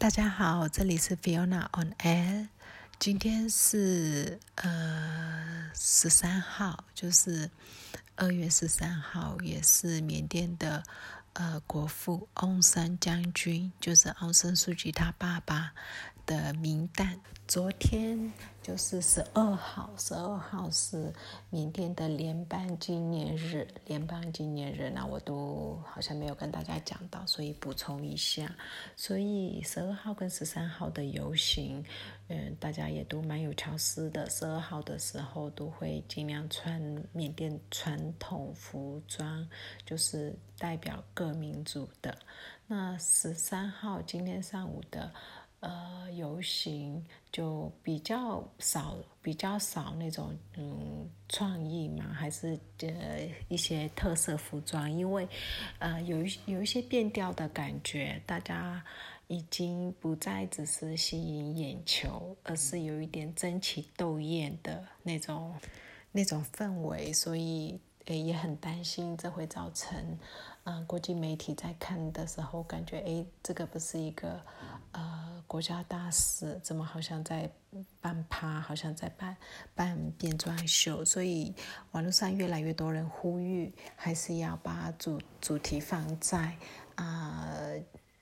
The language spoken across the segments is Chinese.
大家好，这里是 Fiona on Air。今天是呃十三号，就是二月十三号，也是缅甸的呃国父翁山将军，就是昂山素季他爸爸的名单。昨天就是十二号，十二号是缅甸的联邦纪念日，联邦纪念日，那我都好像没有跟大家讲到，所以补充一下。所以十二号跟十三号的游行，嗯，大家也都蛮有巧思的。十二号的时候都会尽量穿缅甸传统服装，就是代表各民族的。那十三号今天上午的。呃，游行就比较少，比较少那种嗯创意嘛，还是呃一些特色服装，因为呃有一有一些变调的感觉，大家已经不再只是吸引眼球，而是有一点争奇斗艳的那种那种氛围，所以也很担心这会造成。嗯，国际媒体在看的时候，感觉哎，这个不是一个呃国家大事，怎么好像在办趴，好像在办办变装秀？所以网络上越来越多人呼吁，还是要把主主题放在啊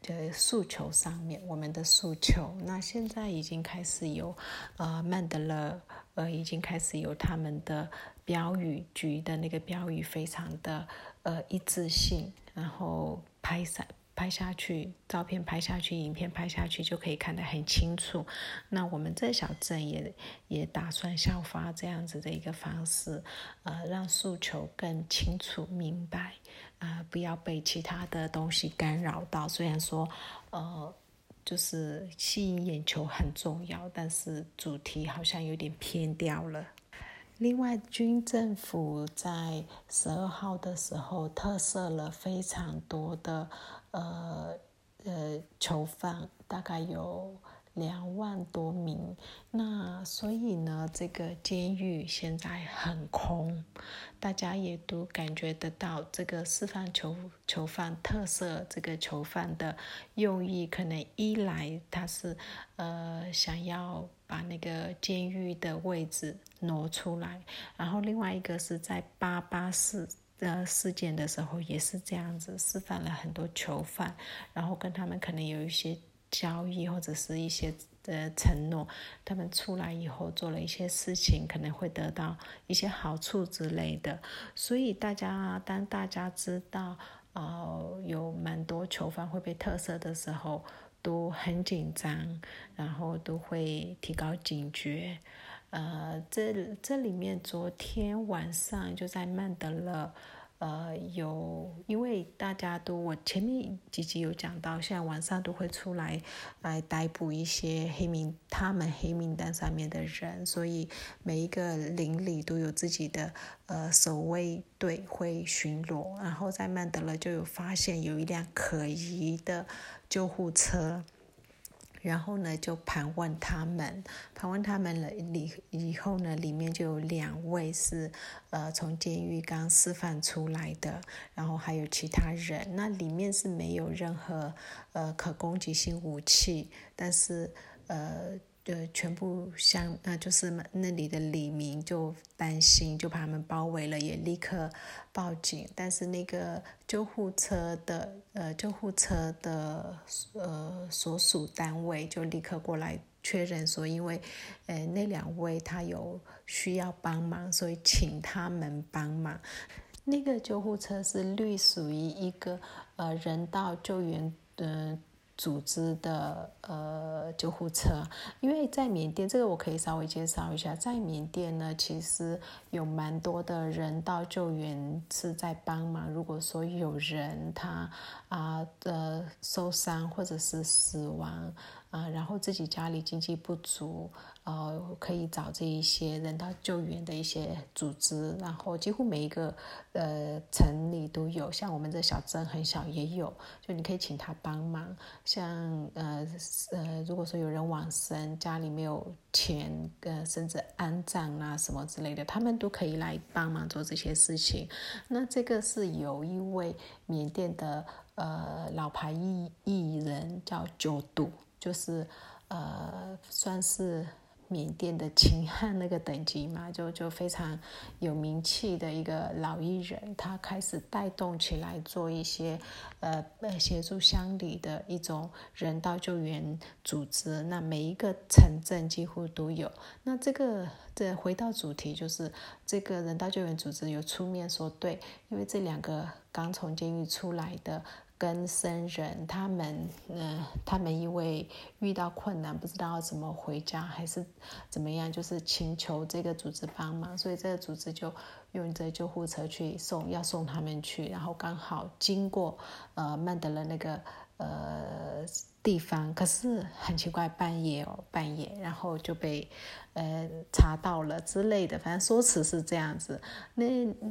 的诉求上面，我们的诉求。那现在已经开始有呃曼德勒呃已经开始有他们的标语局的那个标语，非常的。呃，一致性，然后拍下拍下去，照片拍下去，影片拍下去，就可以看得很清楚。那我们这小镇也也打算效法这样子的一个方式，呃，让诉求更清楚明白，啊，不要被其他的东西干扰到。虽然说，呃，就是吸引眼球很重要，但是主题好像有点偏掉了。另外，军政府在十二号的时候特赦了非常多的呃呃囚犯，大概有。两万多名，那所以呢，这个监狱现在很空，大家也都感觉得到这个释放囚囚犯特色，这个囚犯的用意，可能一来他是呃想要把那个监狱的位置挪出来，然后另外一个是在八八事呃事件的时候也是这样子，释放了很多囚犯，然后跟他们可能有一些。交易或者是一些呃承诺，他们出来以后做了一些事情，可能会得到一些好处之类的。所以大家当大家知道，呃，有蛮多囚犯会被特赦的时候，都很紧张，然后都会提高警觉。呃，这这里面昨天晚上就在曼德勒。呃，有，因为大家都我前面几集有讲到，现在晚上都会出来来逮捕一些黑名他们黑名单上面的人，所以每一个邻里都有自己的呃守卫队会巡逻，然后在曼德勒就有发现有一辆可疑的救护车。然后呢，就盘问他们，盘问他们了里以后呢，里面就有两位是，呃，从监狱刚释放出来的，然后还有其他人，那里面是没有任何呃可攻击性武器，但是呃。呃，全部像那就是那里的李明就担心，就把他们包围了，也立刻报警。但是那个救护车的呃救护车的呃所属单位就立刻过来确认说，因为呃那两位他有需要帮忙，所以请他们帮忙。那个救护车是隶属于一个呃人道救援的。组织的呃救护车，因为在缅甸，这个我可以稍微介绍一下，在缅甸呢，其实有蛮多的人道救援是在帮忙。如果说有人他啊的受伤或者是死亡啊，然后自己家里经济不足。呃，可以找这一些人道救援的一些组织，然后几乎每一个呃城里都有，像我们这小镇很小也有，就你可以请他帮忙。像呃呃，如果说有人往生，家里没有钱，呃，甚至安葬啊什么之类的，他们都可以来帮忙做这些事情。那这个是有一位缅甸的呃老牌艺艺人叫九度。就是呃，算是。缅甸的秦汉那个等级嘛，就就非常有名气的一个老艺人，他开始带动起来做一些呃协助乡里的一种人道救援组织。那每一个城镇几乎都有。那这个这回到主题，就是这个人道救援组织有出面说对，因为这两个刚从监狱出来的。跟生人，他们，嗯，他们因为遇到困难，不知道怎么回家，还是怎么样，就是请求这个组织帮忙，所以这个组织就用这救护车去送，要送他们去，然后刚好经过，呃，曼德勒那个。呃，地方可是很奇怪，半夜哦，半夜，然后就被呃查到了之类的，反正说辞是这样子。那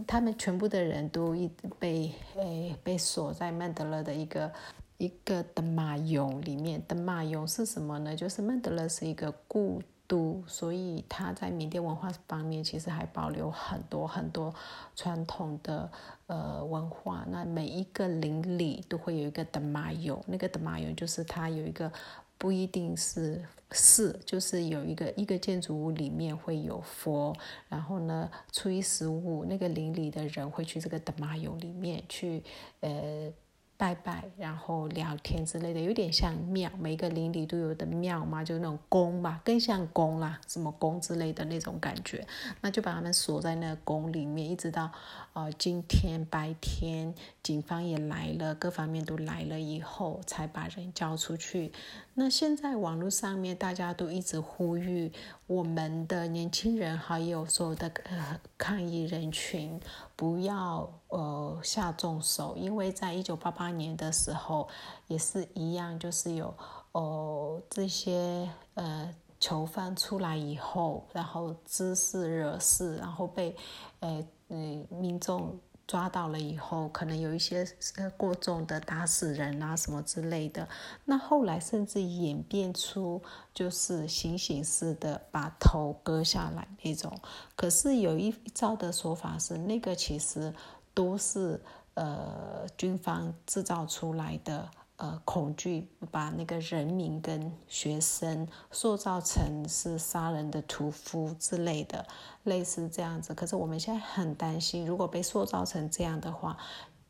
他们全部的人都一被诶被锁在曼德勒的一个一个的马俑里面。的马俑是什么呢？就是曼德勒是一个故。都，所以他在缅甸文化方面其实还保留很多很多传统的呃文化。那每一个邻里都会有一个德玛尤，那个德玛尤就是它有一个不一定是寺，就是有一个一个建筑物里面会有佛，然后呢初一十五那个邻里的人会去这个德玛尤里面去呃。拜拜，然后聊天之类的，有点像庙，每个邻里都有的庙嘛，就那种宫吧，更像宫啦，什么宫之类的那种感觉。那就把他们锁在那个宫里面，一直到呃今天白天，警方也来了，各方面都来了以后，才把人交出去。那现在网络上面大家都一直呼吁我们的年轻人，还有所有的呃抗议人群，不要呃下重手，因为在一九八八年的时候也是一样，就是有哦这些呃囚犯出来以后，然后滋事惹事，然后被呃嗯民众。抓到了以后，可能有一些呃过重的打死人啊什么之类的。那后来甚至演变出就是行刑式的把头割下来那种。可是有一招的说法是，那个其实都是呃军方制造出来的。呃，恐惧把那个人民跟学生塑造成是杀人的屠夫之类的，类似这样子。可是我们现在很担心，如果被塑造成这样的话，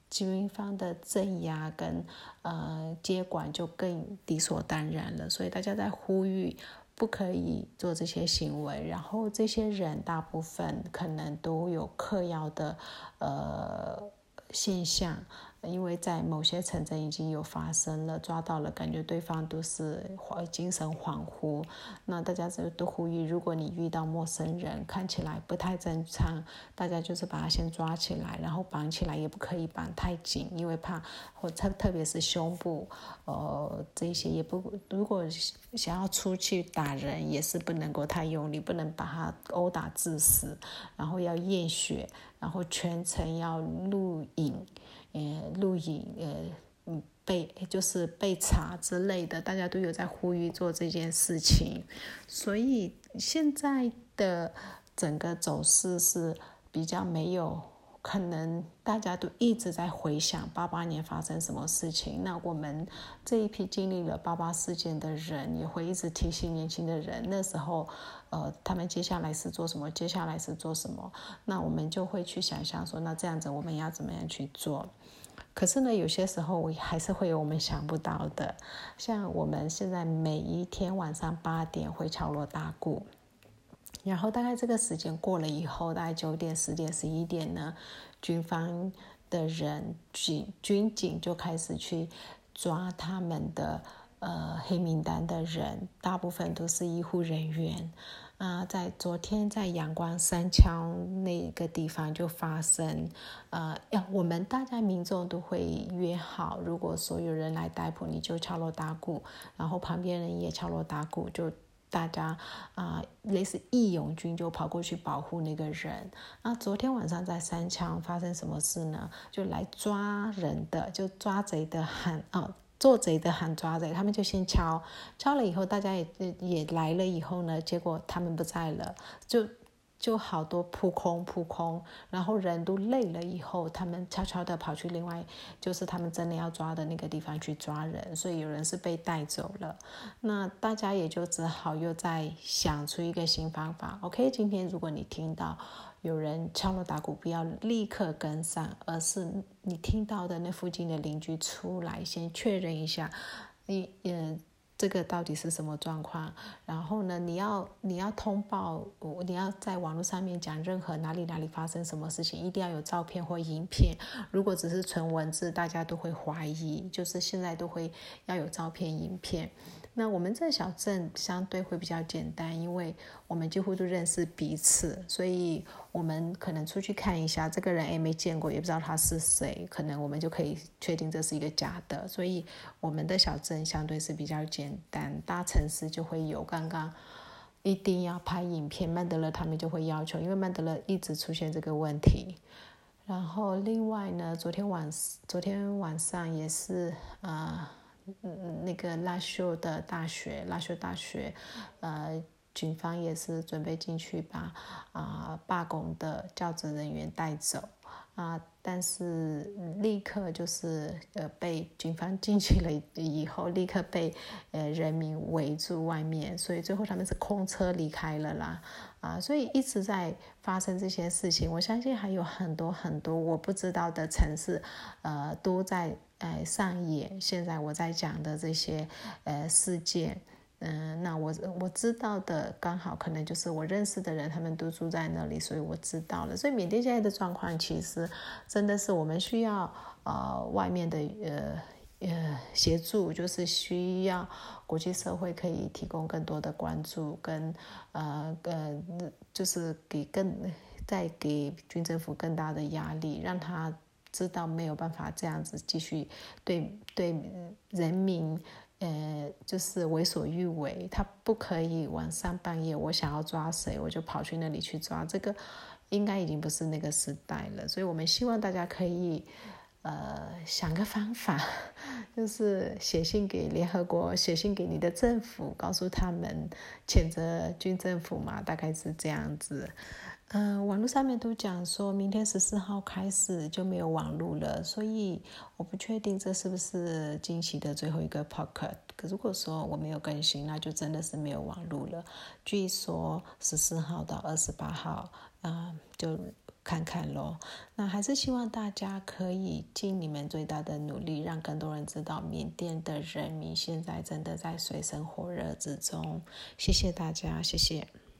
军方的镇压跟呃接管就更理所当然了。所以大家在呼吁不可以做这些行为。然后这些人大部分可能都有嗑药的呃现象。因为在某些城镇已经有发生了，抓到了，感觉对方都是恍精神恍惚。那大家就都呼吁，如果你遇到陌生人，看起来不太正常，大家就是把他先抓起来，然后绑起来，也不可以绑太紧，因为怕或特特别是胸部，呃，这些也不如果想要出去打人，也是不能够太用力，不能把他殴打致死，然后要验血，然后全程要录影。录影，呃，嗯，被就是被查之类的，大家都有在呼吁做这件事情，所以现在的整个走势是比较没有可能，大家都一直在回想八八年发生什么事情。那我们这一批经历了八八事件的人，也会一直提醒年轻的人，那时候，呃，他们接下来是做什么，接下来是做什么，那我们就会去想象说，那这样子我们要怎么样去做？可是呢，有些时候我还是会有我们想不到的，像我们现在每一天晚上八点会敲锣打鼓，然后大概这个时间过了以后，大概九点、十点、十一点呢，军方的人警军警就开始去抓他们的呃黑名单的人，大部分都是医护人员。啊，在昨天在阳光三枪那个地方就发生，呃，要我们大家民众都会约好，如果所有人来逮捕，你就敲锣打鼓，然后旁边人也敲锣打鼓，就大家啊，类似义勇军就跑过去保护那个人。那昨天晚上在三枪发生什么事呢？就来抓人的，就抓贼的喊 啊。做贼的喊抓贼，他们就先敲，敲了以后，大家也也来了以后呢，结果他们不在了，就就好多扑空扑空，然后人都累了以后，他们悄悄的跑去另外，就是他们真的要抓的那个地方去抓人，所以有人是被带走了。那大家也就只好又再想出一个新方法。OK，今天如果你听到有人敲锣打鼓，不要立刻跟上，而是你听到的那附近的邻居出来先确认一下，你嗯。这个到底是什么状况？然后呢，你要你要通报，你要在网络上面讲任何哪里哪里发生什么事情，一定要有照片或影片。如果只是纯文字，大家都会怀疑，就是现在都会要有照片、影片。那我们这小镇相对会比较简单，因为我们几乎都认识彼此，所以我们可能出去看一下，这个人诶没见过，也不知道他是谁，可能我们就可以确定这是一个假的。所以我们的小镇相对是比较简单，大城市就会有刚刚一定要拍影片，曼德勒他们就会要求，因为曼德勒一直出现这个问题。然后另外呢，昨天晚昨天晚上也是啊。嗯，那个拉修的大学，拉修大学，呃，警方也是准备进去把啊罢工的教职人员带走啊，但是立刻就是呃被警方进去了以后，立刻被呃人民围住外面，所以最后他们是空车离开了啦啊，所以一直在发生这些事情，我相信还有很多很多我不知道的城市，呃，都在。呃，上演现在我在讲的这些呃事件，嗯，那我我知道的刚好可能就是我认识的人，他们都住在那里，所以我知道了。所以缅甸现在的状况其实真的是我们需要呃外面的呃呃协助，就是需要国际社会可以提供更多的关注，跟呃呃就是给更再给军政府更大的压力，让他。知道没有办法这样子继续对对人民，呃，就是为所欲为。他不可以晚上半夜我想要抓谁，我就跑去那里去抓。这个应该已经不是那个时代了。所以我们希望大家可以，呃，想个方法，就是写信给联合国，写信给你的政府，告诉他们谴责军政府嘛，大概是这样子。嗯，网络上面都讲说，明天十四号开始就没有网络了，所以我不确定这是不是近期的最后一个 pocket。可如果说我没有更新，那就真的是没有网络了。据说十四号到二十八号，啊，就看看咯。那还是希望大家可以尽你们最大的努力，让更多人知道缅甸的人民现在真的在水深火热之中。谢谢大家，谢谢。